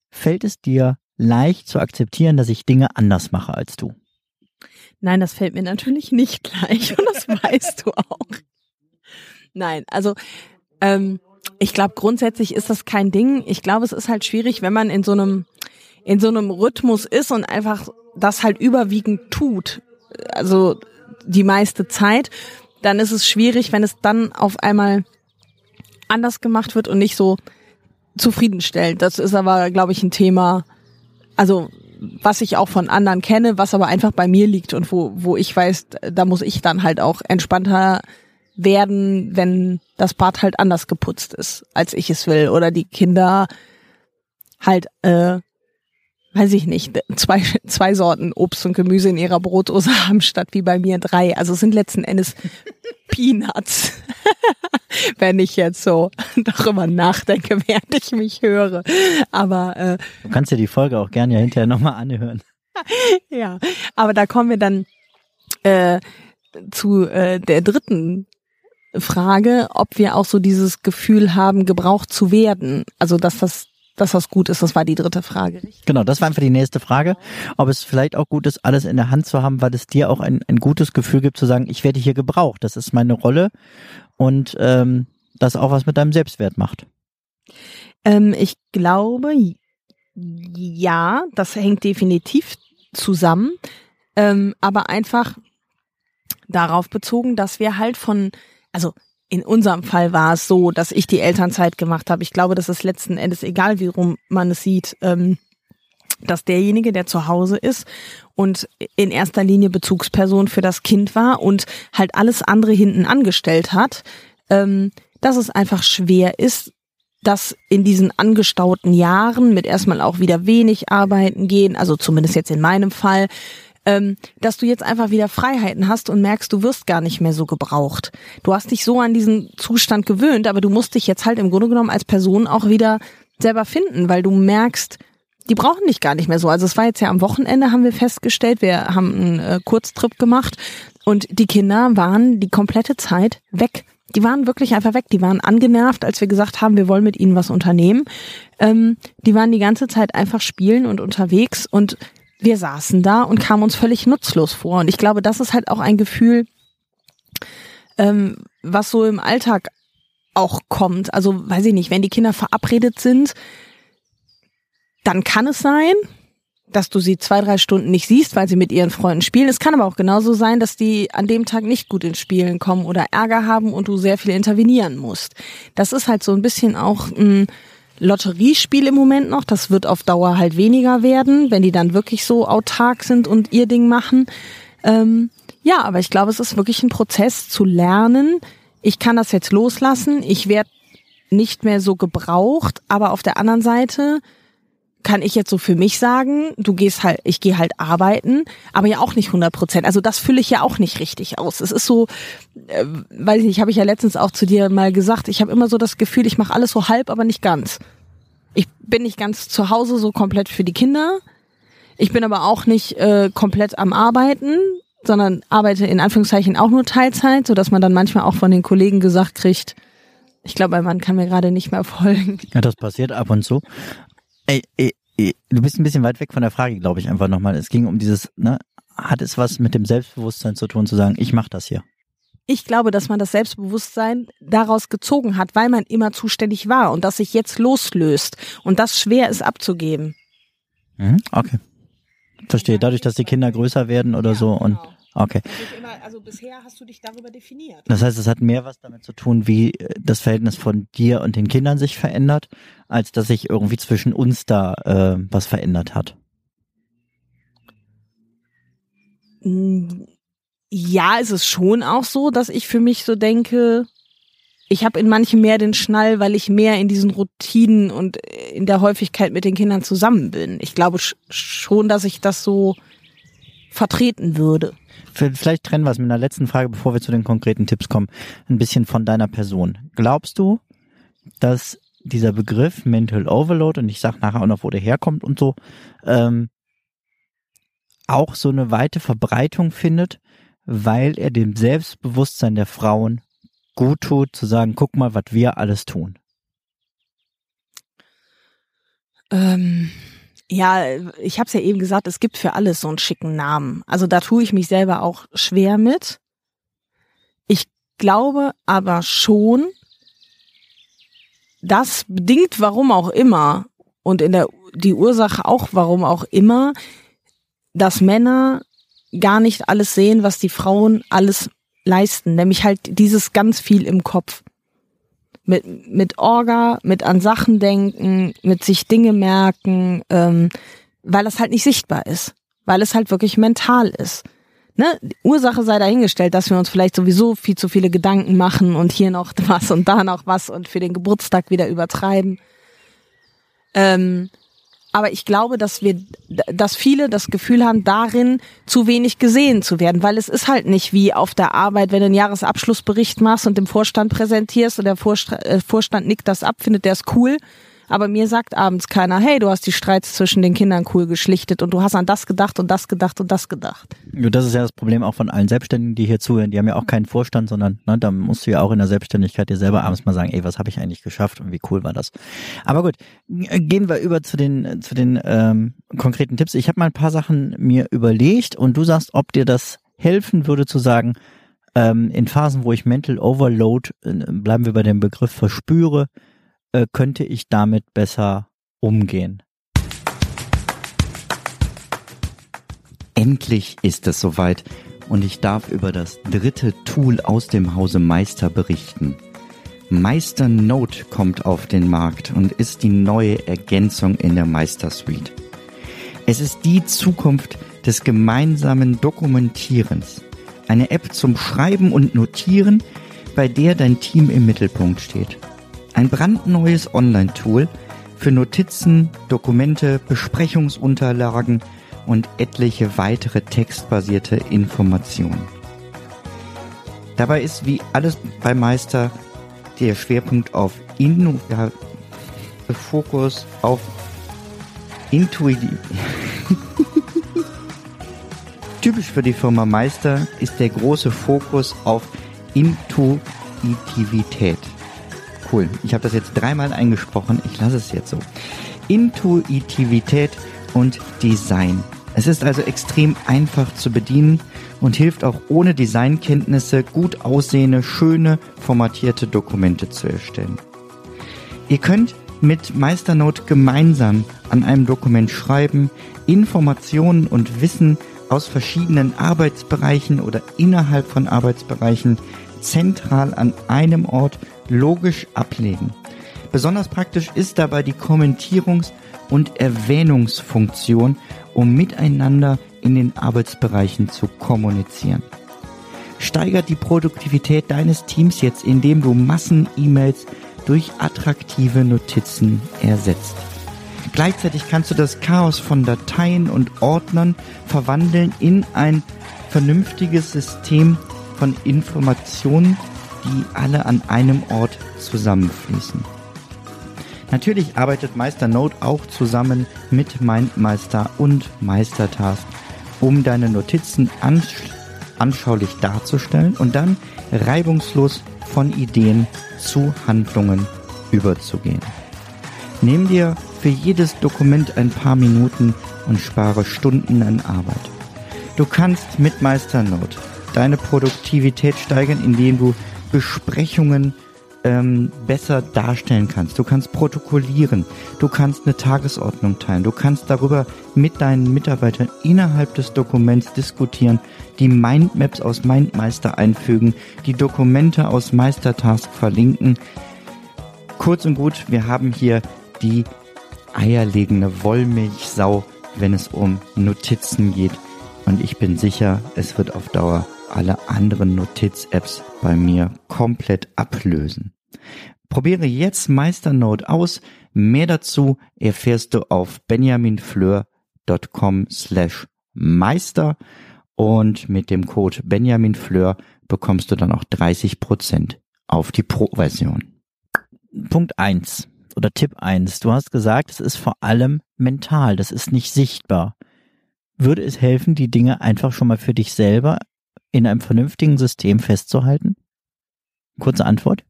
Fällt es dir leicht zu akzeptieren, dass ich Dinge anders mache als du?
Nein, das fällt mir natürlich nicht gleich und das weißt du auch. Nein, also ähm, ich glaube grundsätzlich ist das kein Ding. Ich glaube, es ist halt schwierig, wenn man in so einem in so einem Rhythmus ist und einfach das halt überwiegend tut. Also die meiste Zeit, dann ist es schwierig, wenn es dann auf einmal anders gemacht wird und nicht so zufriedenstellend. Das ist aber, glaube ich, ein Thema, also was ich auch von anderen kenne, was aber einfach bei mir liegt und wo, wo ich weiß, da muss ich dann halt auch entspannter werden, wenn das Bad halt anders geputzt ist, als ich es will. Oder die Kinder halt, äh, weiß ich nicht, zwei, zwei Sorten Obst und Gemüse in ihrer Brotdose haben, statt wie bei mir drei. Also es sind letzten Endes Peanuts, wenn ich jetzt so darüber nachdenke, während ich mich höre. Aber äh,
Du kannst dir die Folge auch gerne ja hinterher nochmal anhören.
ja, aber da kommen wir dann äh, zu äh, der dritten Frage, ob wir auch so dieses Gefühl haben, gebraucht zu werden. Also dass das, dass das gut ist. Das war die dritte Frage.
Genau, das war einfach die nächste Frage. Ob es vielleicht auch gut ist, alles in der Hand zu haben, weil es dir auch ein, ein gutes Gefühl gibt, zu sagen, ich werde hier gebraucht. Das ist meine Rolle und ähm, das auch was mit deinem Selbstwert macht.
Ähm, ich glaube, ja, das hängt definitiv zusammen, ähm, aber einfach darauf bezogen, dass wir halt von, also in unserem Fall war es so, dass ich die Elternzeit gemacht habe. Ich glaube, das ist letzten Endes egal, wie rum man es sieht, ähm, dass derjenige, der zu Hause ist und in erster Linie Bezugsperson für das Kind war und halt alles andere hinten angestellt hat, ähm, dass es einfach schwer ist, dass in diesen angestauten Jahren mit erstmal auch wieder wenig arbeiten gehen, also zumindest jetzt in meinem Fall, ähm, dass du jetzt einfach wieder Freiheiten hast und merkst, du wirst gar nicht mehr so gebraucht. Du hast dich so an diesen Zustand gewöhnt, aber du musst dich jetzt halt im Grunde genommen als Person auch wieder selber finden, weil du merkst, die brauchen dich gar nicht mehr so. Also es war jetzt ja am Wochenende, haben wir festgestellt, wir haben einen äh, Kurztrip gemacht und die Kinder waren die komplette Zeit weg. Die waren wirklich einfach weg. Die waren angenervt, als wir gesagt haben, wir wollen mit ihnen was unternehmen. Ähm, die waren die ganze Zeit einfach spielen und unterwegs und wir saßen da und kamen uns völlig nutzlos vor. Und ich glaube, das ist halt auch ein Gefühl, ähm, was so im Alltag auch kommt. Also weiß ich nicht, wenn die Kinder verabredet sind, dann kann es sein, dass du sie zwei, drei Stunden nicht siehst, weil sie mit ihren Freunden spielen. Es kann aber auch genauso sein, dass die an dem Tag nicht gut ins Spielen kommen oder Ärger haben und du sehr viel intervenieren musst. Das ist halt so ein bisschen auch ein Lotteriespiel im Moment noch. Das wird auf Dauer halt weniger werden, wenn die dann wirklich so autark sind und ihr Ding machen. Ähm, ja, aber ich glaube, es ist wirklich ein Prozess zu lernen. Ich kann das jetzt loslassen. Ich werde nicht mehr so gebraucht, aber auf der anderen Seite kann ich jetzt so für mich sagen, du gehst halt, ich gehe halt arbeiten, aber ja auch nicht 100 Prozent. Also das fülle ich ja auch nicht richtig aus. Es ist so, äh, weiß ich nicht, habe ich ja letztens auch zu dir mal gesagt, ich habe immer so das Gefühl, ich mache alles so halb, aber nicht ganz. Ich bin nicht ganz zu Hause so komplett für die Kinder. Ich bin aber auch nicht äh, komplett am Arbeiten, sondern arbeite in Anführungszeichen auch nur Teilzeit, so dass man dann manchmal auch von den Kollegen gesagt kriegt, ich glaube, mein Mann kann mir gerade nicht mehr folgen.
Ja, das passiert ab und zu. Ey, ey, ey, du bist ein bisschen weit weg von der Frage, glaube ich, einfach nochmal. Es ging um dieses, ne, hat es was mit dem Selbstbewusstsein zu tun, zu sagen, ich mache das hier?
Ich glaube, dass man das Selbstbewusstsein daraus gezogen hat, weil man immer zuständig war und dass sich jetzt loslöst und das schwer ist abzugeben.
Mhm, okay. Verstehe. Dadurch, dass die Kinder größer werden oder so und okay.
also bisher hast du dich darüber definiert.
Das heißt, es hat mehr was damit zu tun, wie äh, das Verhältnis von dir und den Kindern sich verändert, als dass sich irgendwie zwischen uns da äh, was verändert hat.
Mm, Ja, es ist schon auch so, dass ich für mich so denke, ich habe in manchen mehr den Schnall, weil ich mehr in diesen Routinen und in der Häufigkeit mit den Kindern zusammen bin. Ich glaube sch- schon, dass ich das so vertreten würde.
Vielleicht trennen wir es mit einer letzten Frage, bevor wir zu den konkreten Tipps kommen, ein bisschen von deiner Person. Glaubst du, dass dieser Begriff Mental Overload, und ich sag nachher auch noch, wo der herkommt und so, ähm, auch so eine weite Verbreitung findet, weil er dem Selbstbewusstsein der Frauen gut tut, zu sagen, guck mal, was wir alles tun.
Ähm, ja, ich habe es ja eben gesagt, es gibt für alles so einen schicken Namen. Also da tue ich mich selber auch schwer mit. Ich glaube aber schon, dass bedingt, warum auch immer, und in der die Ursache auch, warum auch immer, dass Männer gar nicht alles sehen, was die Frauen alles leisten, nämlich halt dieses ganz viel im Kopf. Mit, mit Orga, mit an Sachen denken, mit sich Dinge merken, ähm, weil das halt nicht sichtbar ist, weil es halt wirklich mental ist. Ne? Die Ursache sei dahingestellt, dass wir uns vielleicht sowieso viel zu viele Gedanken machen und hier noch was und da noch was und für den Geburtstag wieder übertreiben. Ähm, aber ich glaube, dass wir, dass viele das Gefühl haben, darin zu wenig gesehen zu werden, weil es ist halt nicht wie auf der Arbeit, wenn du einen Jahresabschlussbericht machst und dem Vorstand präsentierst und der Vorstand, äh, Vorstand nickt das ab, findet der es cool aber mir sagt abends keiner, hey, du hast die Streits zwischen den Kindern cool geschlichtet und du hast an das gedacht und das gedacht und das gedacht.
Das ist ja das Problem auch von allen Selbstständigen, die hier zuhören. Die haben ja auch keinen Vorstand, sondern ne, da musst du ja auch in der Selbstständigkeit dir selber abends mal sagen, ey, was habe ich eigentlich geschafft und wie cool war das. Aber gut, gehen wir über zu den, zu den ähm, konkreten Tipps. Ich habe mal ein paar Sachen mir überlegt und du sagst, ob dir das helfen würde zu sagen, ähm, in Phasen, wo ich Mental Overload, äh, bleiben wir bei dem Begriff, verspüre, äh, könnte ich damit besser umgehen. Endlich ist es soweit und ich darf über das dritte Tool aus dem Hause Meister berichten. Meister Note kommt auf den Markt und ist die neue Ergänzung in der Meister Suite. Es ist die Zukunft des gemeinsamen Dokumentierens. Eine App zum Schreiben und Notieren, bei der dein Team im Mittelpunkt steht. Ein brandneues Online-Tool für Notizen, Dokumente, Besprechungsunterlagen und etliche weitere textbasierte Informationen. Dabei ist wie alles bei Meister der Schwerpunkt auf Inno, ja, Fokus auf Intuitiv. Typisch für die Firma Meister ist der große Fokus auf Intuitivität cool. Ich habe das jetzt dreimal eingesprochen. Ich lasse es jetzt so. Intuitivität und Design. Es ist also extrem einfach zu bedienen und hilft auch ohne Designkenntnisse gut aussehende, schöne, formatierte Dokumente zu erstellen. Ihr könnt mit Meisternote gemeinsam an einem Dokument schreiben, Informationen und Wissen aus verschiedenen Arbeitsbereichen oder innerhalb von Arbeitsbereichen zentral an einem Ort logisch ablegen. Besonders praktisch ist dabei die Kommentierungs- und Erwähnungsfunktion, um miteinander in den Arbeitsbereichen zu kommunizieren. Steigert die Produktivität deines Teams jetzt, indem du Massen-E-Mails durch attraktive Notizen ersetzt. Gleichzeitig kannst du das Chaos von Dateien und Ordnern verwandeln in ein vernünftiges System von Informationen, die alle an einem Ort zusammenfließen. Natürlich arbeitet Meister Note auch zusammen mit MindMeister und Meistertask, um deine Notizen anschaulich darzustellen und dann reibungslos von Ideen zu Handlungen überzugehen. Nimm dir für jedes Dokument ein paar Minuten und spare Stunden an Arbeit. Du kannst mit Meisternote deine Produktivität steigern, indem du Besprechungen ähm, besser darstellen kannst. Du kannst protokollieren, du kannst eine Tagesordnung teilen, du kannst darüber mit deinen Mitarbeitern innerhalb des Dokuments diskutieren, die Mindmaps aus Mindmeister einfügen, die Dokumente aus Meistertask verlinken. Kurz und gut, wir haben hier die eierlegende Wollmilchsau, wenn es um Notizen geht. Und ich bin sicher, es wird auf Dauer alle anderen Notiz-Apps bei mir komplett ablösen. Probiere jetzt Meisternote aus. Mehr dazu erfährst du auf benjaminfleur.com slash meister und mit dem Code benjaminfleur bekommst du dann auch 30% auf die Pro-Version. Punkt eins oder Tipp eins. Du hast gesagt, es ist vor allem mental, das ist nicht sichtbar. Würde es helfen, die Dinge einfach schon mal für dich selber in einem vernünftigen System festzuhalten? Kurze Antwort.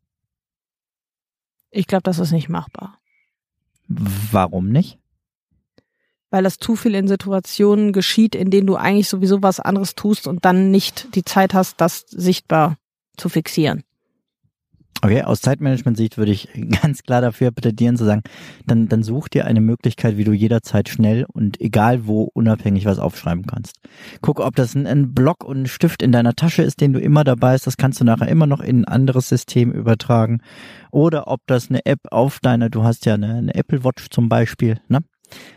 Ich glaube, das ist nicht machbar.
Warum nicht?
Weil das zu viel in Situationen geschieht, in denen du eigentlich sowieso was anderes tust und dann nicht die Zeit hast, das sichtbar zu fixieren.
Okay, aus Zeitmanagement-Sicht würde ich ganz klar dafür plädieren zu sagen, dann, dann such dir eine Möglichkeit, wie du jederzeit schnell und egal wo unabhängig was aufschreiben kannst. Guck, ob das ein, ein Block und ein Stift in deiner Tasche ist, den du immer dabei hast, das kannst du nachher immer noch in ein anderes System übertragen. Oder ob das eine App auf deiner, du hast ja eine, eine Apple Watch zum Beispiel, ne?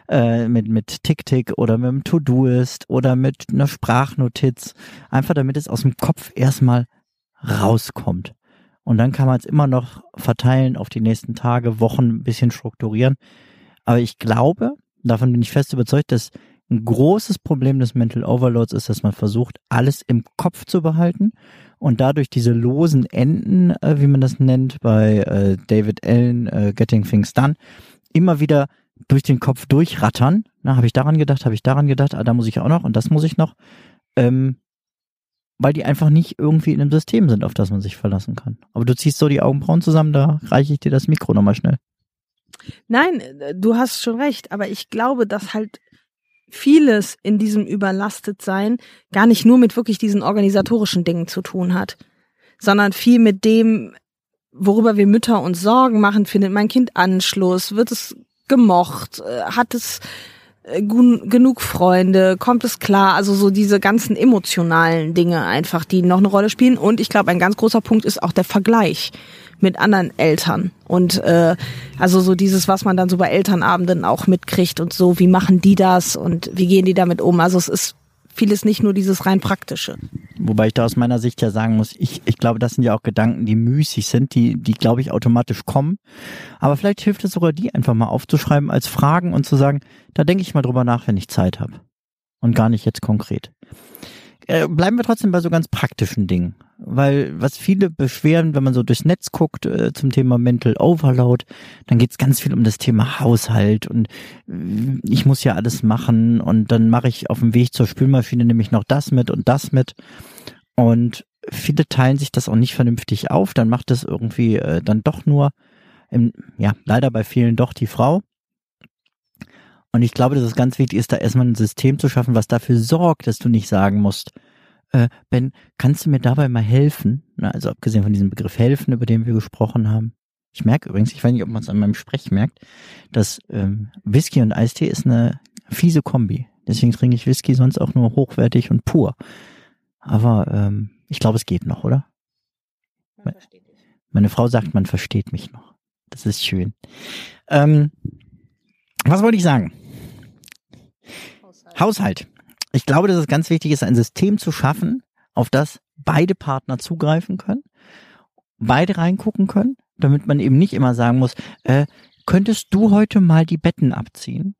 Äh, mit, mit TickTick oder mit einem To-Do-Ist oder mit einer Sprachnotiz. Einfach damit es aus dem Kopf erstmal rauskommt. Und dann kann man es immer noch verteilen auf die nächsten Tage, Wochen, ein bisschen strukturieren. Aber ich glaube, davon bin ich fest überzeugt, dass ein großes Problem des Mental Overloads ist, dass man versucht, alles im Kopf zu behalten und dadurch diese losen Enden, äh, wie man das nennt, bei äh, David Allen, äh, Getting Things Done, immer wieder durch den Kopf durchrattern. Na, habe ich daran gedacht, habe ich daran gedacht, ah, da muss ich auch noch und das muss ich noch. Ähm, weil die einfach nicht irgendwie in einem System sind, auf das man sich verlassen kann. Aber du ziehst so die Augenbrauen zusammen, da reiche ich dir das Mikro nochmal schnell.
Nein, du hast schon recht, aber ich glaube, dass halt vieles in diesem Überlastetsein gar nicht nur mit wirklich diesen organisatorischen Dingen zu tun hat, sondern viel mit dem, worüber wir Mütter uns Sorgen machen, findet mein Kind Anschluss, wird es gemocht, äh, hat es genug Freunde, kommt es klar, also so diese ganzen emotionalen Dinge einfach, die noch eine Rolle spielen. Und ich glaube, ein ganz großer Punkt ist auch der Vergleich mit anderen Eltern. Und äh, also so dieses, was man dann so bei Elternabenden auch mitkriegt und so, wie machen die das und wie gehen die damit um? Also es ist vieles nicht nur dieses rein praktische.
Wobei ich da aus meiner Sicht ja sagen muss, ich, ich glaube, das sind ja auch Gedanken, die müßig sind, die, die glaube ich automatisch kommen. Aber vielleicht hilft es sogar, die einfach mal aufzuschreiben als Fragen und zu sagen, da denke ich mal drüber nach, wenn ich Zeit habe. Und gar nicht jetzt konkret. Äh, bleiben wir trotzdem bei so ganz praktischen Dingen. Weil was viele beschweren, wenn man so durchs Netz guckt äh, zum Thema Mental Overload, dann geht's ganz viel um das Thema Haushalt und äh, ich muss ja alles machen und dann mache ich auf dem Weg zur Spülmaschine nämlich noch das mit und das mit. Und viele teilen sich das auch nicht vernünftig auf, dann macht es irgendwie äh, dann doch nur, im, ja, leider bei vielen doch die Frau. Und ich glaube, dass es ganz wichtig ist, da erstmal ein System zu schaffen, was dafür sorgt, dass du nicht sagen musst, äh, Ben, kannst du mir dabei mal helfen? Na, also abgesehen von diesem Begriff helfen, über den wir gesprochen haben. Ich merke übrigens, ich weiß nicht, ob man es an meinem Sprech merkt, dass ähm, Whisky und Eistee ist eine fiese Kombi. Deswegen trinke ich Whisky sonst auch nur hochwertig und pur. Aber ähm, ich glaube, es geht noch, oder? Meine Frau sagt, man versteht mich noch. Das ist schön. Ähm, was wollte ich sagen? Haushalt. Haushalt. Ich glaube, dass es ganz wichtig ist, ein System zu schaffen, auf das beide Partner zugreifen können, beide reingucken können, damit man eben nicht immer sagen muss, äh, könntest du heute mal die Betten abziehen?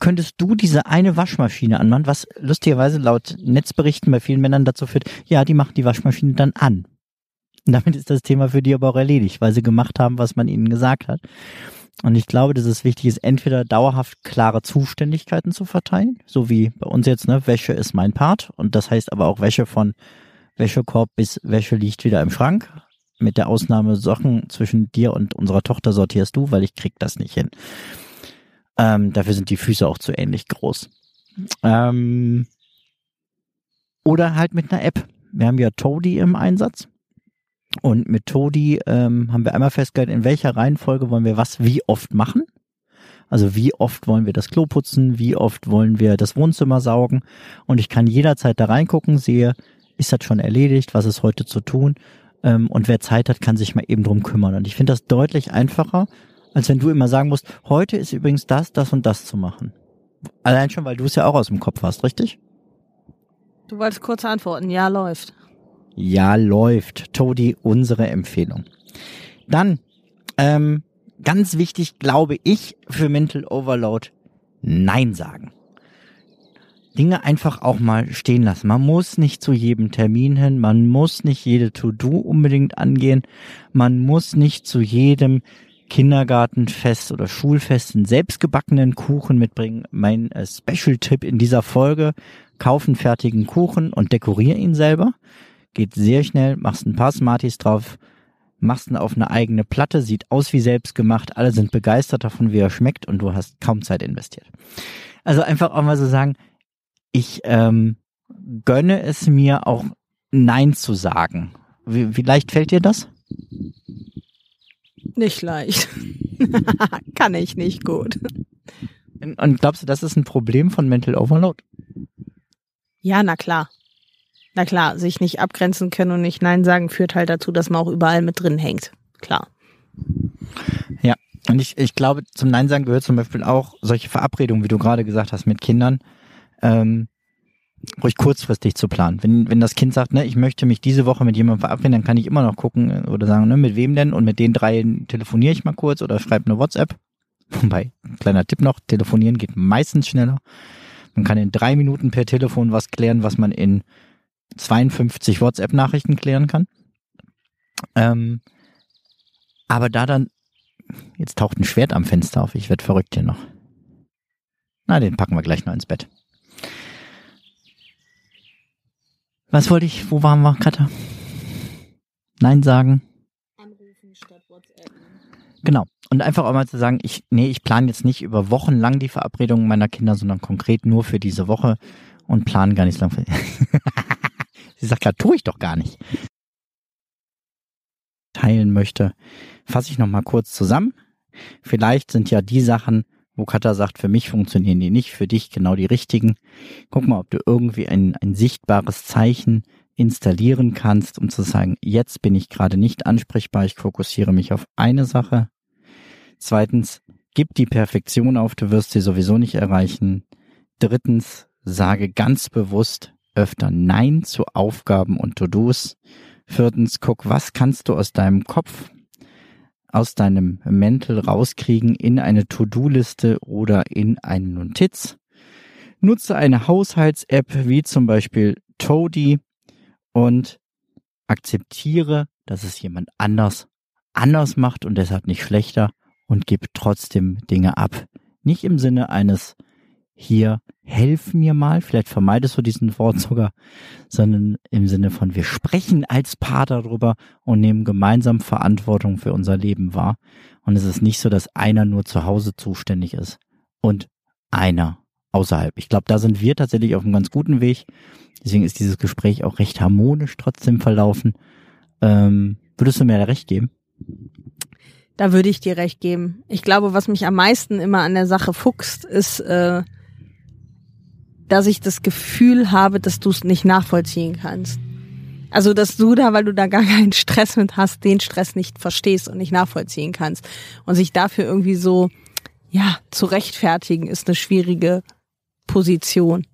Könntest du diese eine Waschmaschine anmachen, was lustigerweise laut Netzberichten bei vielen Männern dazu führt, ja, die machen die Waschmaschine dann an. Und damit ist das Thema für die aber auch erledigt, weil sie gemacht haben, was man ihnen gesagt hat. Und ich glaube, dass es wichtig ist, entweder dauerhaft klare Zuständigkeiten zu verteilen, so wie bei uns jetzt, ne, Wäsche ist mein Part und das heißt aber auch Wäsche von Wäschekorb bis Wäsche liegt wieder im Schrank. Mit der Ausnahme Sachen zwischen dir und unserer Tochter sortierst du, weil ich krieg das nicht hin. Ähm, dafür sind die Füße auch zu ähnlich groß. Ähm, oder halt mit einer App. Wir haben ja Toady im Einsatz. Und mit Todi ähm, haben wir einmal festgehalten, in welcher Reihenfolge wollen wir was wie oft machen. Also wie oft wollen wir das Klo putzen, wie oft wollen wir das Wohnzimmer saugen. Und ich kann jederzeit da reingucken, sehe, ist das schon erledigt, was ist heute zu tun. Ähm, und wer Zeit hat, kann sich mal eben drum kümmern. Und ich finde das deutlich einfacher, als wenn du immer sagen musst, heute ist übrigens das, das und das zu machen. Allein schon, weil du es ja auch aus dem Kopf hast, richtig?
Du wolltest kurz antworten, ja, läuft.
Ja, läuft. Todi, unsere Empfehlung. Dann, ähm, ganz wichtig, glaube ich, für Mental Overload, Nein sagen. Dinge einfach auch mal stehen lassen. Man muss nicht zu jedem Termin hin, man muss nicht jede To-Do unbedingt angehen, man muss nicht zu jedem Kindergartenfest oder Schulfest einen selbstgebackenen Kuchen mitbringen. Mein äh, Special-Tipp in dieser Folge, kaufen fertigen Kuchen und dekorier ihn selber. Geht sehr schnell, machst ein paar Smarties drauf, machst ihn auf eine eigene Platte, sieht aus wie selbst gemacht, alle sind begeistert davon, wie er schmeckt und du hast kaum Zeit investiert. Also einfach auch mal so sagen, ich ähm, gönne es mir auch Nein zu sagen. Wie, wie leicht fällt dir das?
Nicht leicht. Kann ich nicht gut.
Und glaubst du, das ist ein Problem von Mental Overload?
Ja, na klar. Na klar, sich nicht abgrenzen können und nicht Nein sagen führt halt dazu, dass man auch überall mit drin hängt. Klar.
Ja, und ich, ich glaube, zum Nein sagen gehört zum Beispiel auch solche Verabredungen, wie du gerade gesagt hast, mit Kindern, ähm, ruhig kurzfristig zu planen. Wenn, wenn das Kind sagt, ne, ich möchte mich diese Woche mit jemandem verabreden, dann kann ich immer noch gucken äh, oder sagen, ne, mit wem denn? Und mit den drei telefoniere ich mal kurz oder schreibe eine WhatsApp. Wobei, kleiner Tipp noch, telefonieren geht meistens schneller. Man kann in drei Minuten per Telefon was klären, was man in 52 WhatsApp-Nachrichten klären kann. Ähm, aber da dann, jetzt taucht ein Schwert am Fenster auf, ich werde verrückt hier noch. Na, den packen wir gleich noch ins Bett. Was wollte ich, wo waren wir, Katha? Nein sagen. Anrufen statt WhatsApp. Genau. Und einfach auch mal zu sagen, ich, nee, ich plane jetzt nicht über Wochen lang die Verabredungen meiner Kinder, sondern konkret nur für diese Woche und plane gar nicht lang. Sie sagt gerade, tue ich doch gar nicht. Teilen möchte, fasse ich nochmal kurz zusammen. Vielleicht sind ja die Sachen, wo Katha sagt, für mich funktionieren die nicht, für dich genau die richtigen. Guck mal, ob du irgendwie ein, ein sichtbares Zeichen installieren kannst, um zu sagen, jetzt bin ich gerade nicht ansprechbar, ich fokussiere mich auf eine Sache. Zweitens, gib die Perfektion auf, du wirst sie sowieso nicht erreichen. Drittens, sage ganz bewusst öfter Nein zu Aufgaben und To-Dos. Viertens, guck, was kannst du aus deinem Kopf, aus deinem Mental rauskriegen in eine To-Do-Liste oder in eine Notiz. Nutze eine Haushalts-App wie zum Beispiel Toady und akzeptiere, dass es jemand anders anders macht und deshalb nicht schlechter und gib trotzdem Dinge ab. Nicht im Sinne eines hier, helf mir mal, vielleicht vermeidest du diesen Wort sogar, sondern im Sinne von wir sprechen als Paar darüber und nehmen gemeinsam Verantwortung für unser Leben wahr. Und es ist nicht so, dass einer nur zu Hause zuständig ist und einer außerhalb. Ich glaube, da sind wir tatsächlich auf einem ganz guten Weg. Deswegen ist dieses Gespräch auch recht harmonisch trotzdem verlaufen. Ähm, würdest du mir da recht geben?
Da würde ich dir recht geben. Ich glaube, was mich am meisten immer an der Sache fuchst, ist, äh, dass ich das Gefühl habe, dass du es nicht nachvollziehen kannst. Also, dass du da, weil du da gar keinen Stress mit hast, den Stress nicht verstehst und nicht nachvollziehen kannst. Und sich dafür irgendwie so, ja, zu rechtfertigen, ist eine schwierige Position.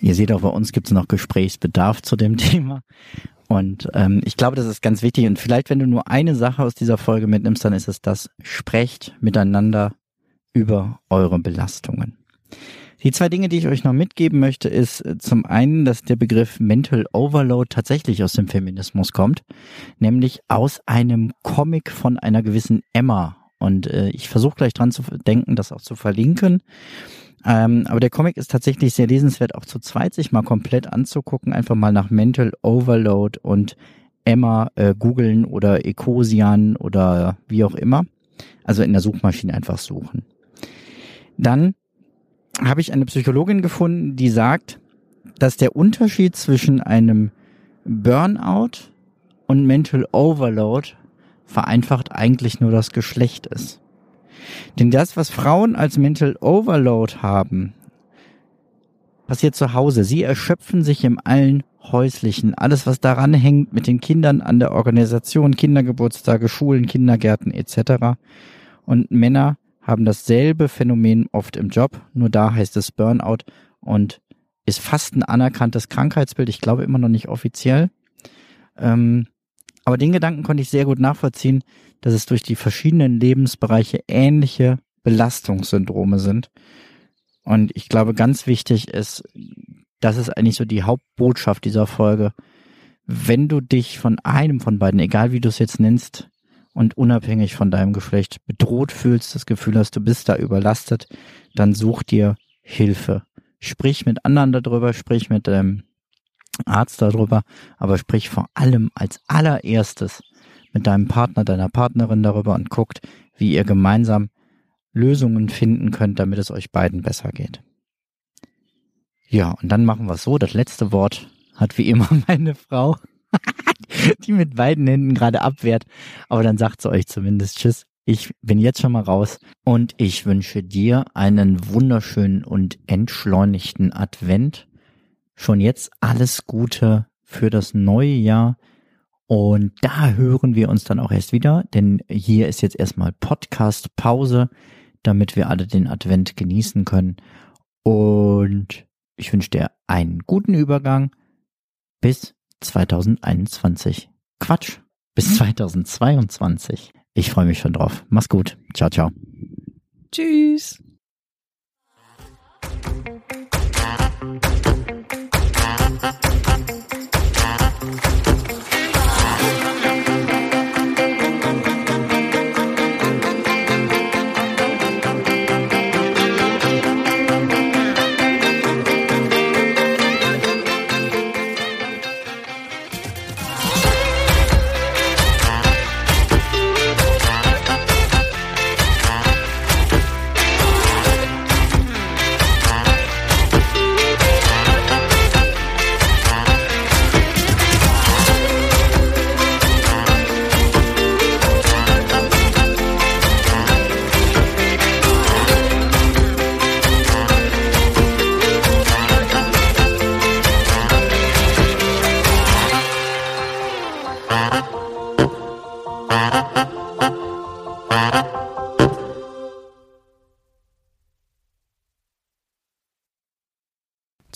Ihr seht auch, bei uns gibt es noch Gesprächsbedarf zu dem Thema. Und ähm, ich glaube, das ist ganz wichtig. Und vielleicht, wenn du nur eine Sache aus dieser Folge mitnimmst, dann ist es das, sprecht miteinander über eure Belastungen. Die zwei Dinge, die ich euch noch mitgeben möchte, ist äh, zum einen, dass der Begriff Mental Overload tatsächlich aus dem Feminismus kommt, nämlich aus einem Comic von einer gewissen Emma. Und äh, ich versuche gleich dran zu denken, das auch zu verlinken. Ähm, aber der Comic ist tatsächlich sehr lesenswert, auch zu zweit sich mal komplett anzugucken, einfach mal nach Mental Overload und Emma äh, googeln oder Ecosian oder wie auch immer. Also in der Suchmaschine einfach suchen. Dann habe ich eine Psychologin gefunden, die sagt, dass der Unterschied zwischen einem Burnout und Mental Overload vereinfacht eigentlich nur das Geschlecht ist. Denn das, was Frauen als Mental Overload haben, passiert zu Hause. Sie erschöpfen sich im allen Häuslichen. Alles, was daran hängt mit den Kindern an der Organisation, Kindergeburtstage, Schulen, Kindergärten etc. Und Männer haben dasselbe Phänomen oft im Job, nur da heißt es Burnout und ist fast ein anerkanntes Krankheitsbild. Ich glaube immer noch nicht offiziell. Ähm, aber den Gedanken konnte ich sehr gut nachvollziehen, dass es durch die verschiedenen Lebensbereiche ähnliche Belastungssyndrome sind. Und ich glaube, ganz wichtig ist, das ist eigentlich so die Hauptbotschaft dieser Folge. Wenn du dich von einem von beiden, egal wie du es jetzt nennst, und unabhängig von deinem Geschlecht bedroht fühlst, das Gefühl hast, du bist da überlastet, dann such dir Hilfe. Sprich mit anderen darüber, sprich mit dem Arzt darüber, aber sprich vor allem als allererstes mit deinem Partner, deiner Partnerin darüber und guckt, wie ihr gemeinsam Lösungen finden könnt, damit es euch beiden besser geht. Ja, und dann machen wir es so. Das letzte Wort hat wie immer meine Frau, die mit beiden Händen gerade abwehrt. Aber dann sagt sie euch zumindest Tschüss. Ich bin jetzt schon mal raus und ich wünsche dir einen wunderschönen und entschleunigten Advent. Schon jetzt alles Gute für das neue Jahr. Und da hören wir uns dann auch erst wieder, denn hier ist jetzt erstmal Podcast-Pause, damit wir alle den Advent genießen können. Und ich wünsche dir einen guten Übergang bis 2021. Quatsch, bis 2022. Ich freue mich schon drauf. Mach's gut. Ciao, ciao.
Tschüss.